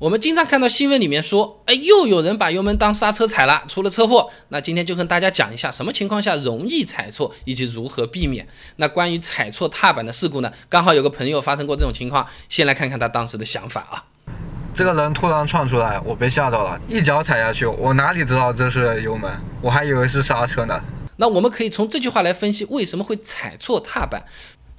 我们经常看到新闻里面说，哎，又有人把油门当刹车踩了，出了车祸。那今天就跟大家讲一下，什么情况下容易踩错，以及如何避免。那关于踩错踏板的事故呢？刚好有个朋友发生过这种情况，先来看看他当时的想法啊。这个人突然窜出来，我被吓到了，一脚踩下去，我哪里知道这是油门，我还以为是刹车呢。那我们可以从这句话来分析，为什么会踩错踏板。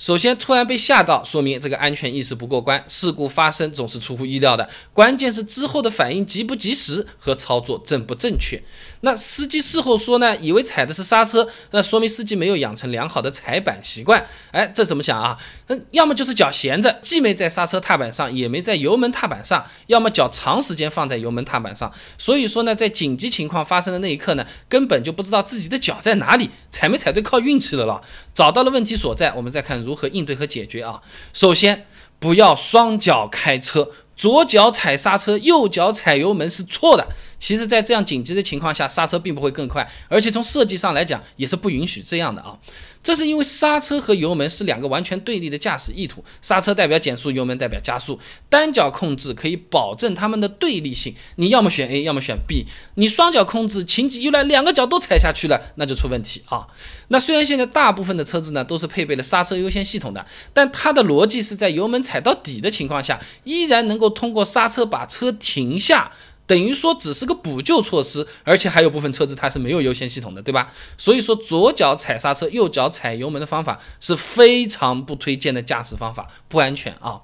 首先，突然被吓到，说明这个安全意识不过关，事故发生总是出乎意料的。关键是之后的反应及不及时和操作正不正确。那司机事后说呢，以为踩的是刹车，那说明司机没有养成良好的踩板习惯。哎，这怎么讲啊？嗯，要么就是脚闲着，既没在刹车踏板上，也没在油门踏板上；要么脚长时间放在油门踏板上。所以说呢，在紧急情况发生的那一刻呢，根本就不知道自己的脚在哪里，踩没踩对靠运气了了。找到了问题所在，我们再看如。如何应对和解决啊？首先，不要双脚开车，左脚踩刹车，右脚踩油门是错的。其实，在这样紧急的情况下，刹车并不会更快，而且从设计上来讲，也是不允许这样的啊。这是因为刹车和油门是两个完全对立的驾驶意图，刹车代表减速，油门代表加速，单脚控制可以保证它们的对立性。你要么选 A，要么选 B。你双脚控制，情急一来，两个脚都踩下去了，那就出问题啊。那虽然现在大部分的车子呢都是配备了刹车优先系统的，但它的逻辑是在油门踩到底的情况下，依然能够通过刹车把车停下。等于说只是个补救措施，而且还有部分车子它是没有优先系统的，对吧？所以说左脚踩刹车，右脚踩油门的方法是非常不推荐的驾驶方法，不安全啊。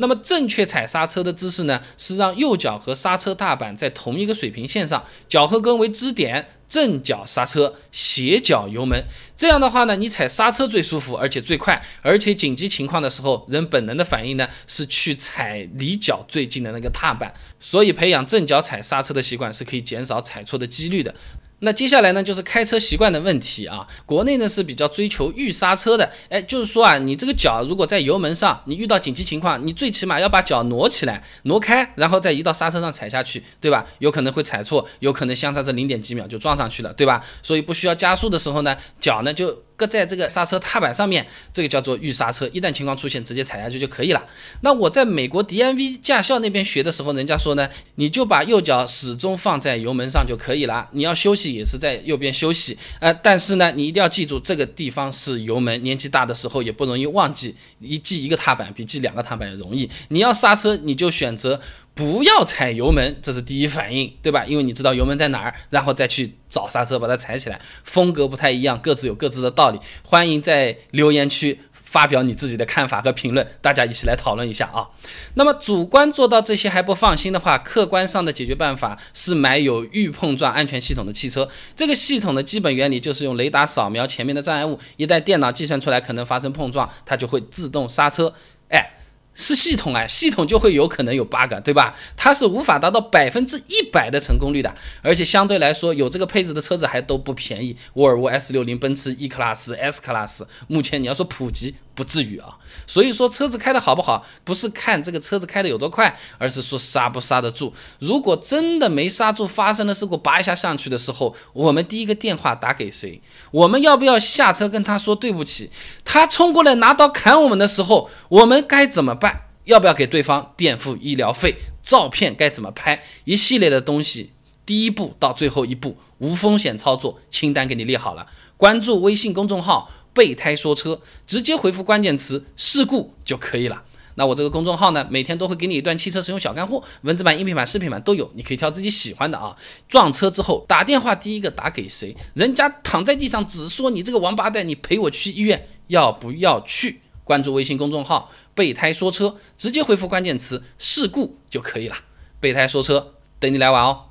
那么正确踩刹车的姿势呢，是让右脚和刹车踏板在同一个水平线上，脚后跟为支点，正脚刹车，斜脚油门。这样的话呢，你踩刹车最舒服，而且最快，而且紧急情况的时候，人本能的反应呢是去踩离脚最近的那个踏板。所以培养正脚踩刹车的习惯是可以减少踩错的几率的。那接下来呢，就是开车习惯的问题啊。国内呢是比较追求预刹车的，哎，就是说啊，你这个脚如果在油门上，你遇到紧急情况，你最起码要把脚挪起来、挪开，然后再移到刹车上踩下去，对吧？有可能会踩错，有可能相差这零点几秒就撞上去了，对吧？所以不需要加速的时候呢，脚呢就。搁在这个刹车踏板上面，这个叫做预刹车，一旦情况出现，直接踩下去就可以了。那我在美国 DMV 驾校那边学的时候，人家说呢，你就把右脚始终放在油门上就可以了。你要休息也是在右边休息，呃，但是呢，你一定要记住这个地方是油门。年纪大的时候也不容易忘记，一记一个踏板比记两个踏板容易。你要刹车，你就选择。不要踩油门，这是第一反应，对吧？因为你知道油门在哪儿，然后再去找刹车把它踩起来。风格不太一样，各自有各自的道理。欢迎在留言区发表你自己的看法和评论，大家一起来讨论一下啊。那么主观做到这些还不放心的话，客观上的解决办法是买有预碰撞安全系统的汽车。这个系统的基本原理就是用雷达扫描前面的障碍物，一旦电脑计算出来可能发生碰撞，它就会自动刹车。哎。是系统啊，系统就会有可能有 bug，对吧？它是无法达到百分之一百的成功率的，而且相对来说，有这个配置的车子还都不便宜。沃尔沃 S60、奔驰 E Class、S Class，目前你要说普及。不至于啊，所以说车子开的好不好，不是看这个车子开的有多快，而是说刹不刹得住。如果真的没刹住，发生了事故，拔一下上去的时候，我们第一个电话打给谁？我们要不要下车跟他说对不起？他冲过来拿刀砍我们的时候，我们该怎么办？要不要给对方垫付医疗费？照片该怎么拍？一系列的东西，第一步到最后一步，无风险操作清单给你列好了。关注微信公众号。备胎说车，直接回复关键词事故就可以了。那我这个公众号呢，每天都会给你一段汽车使用小干货，文字版、音频版、视频版都有，你可以挑自己喜欢的啊。撞车之后打电话，第一个打给谁？人家躺在地上，只说你这个王八蛋，你陪我去医院，要不要去？关注微信公众号备胎说车，直接回复关键词事故就可以了。备胎说车，等你来玩哦。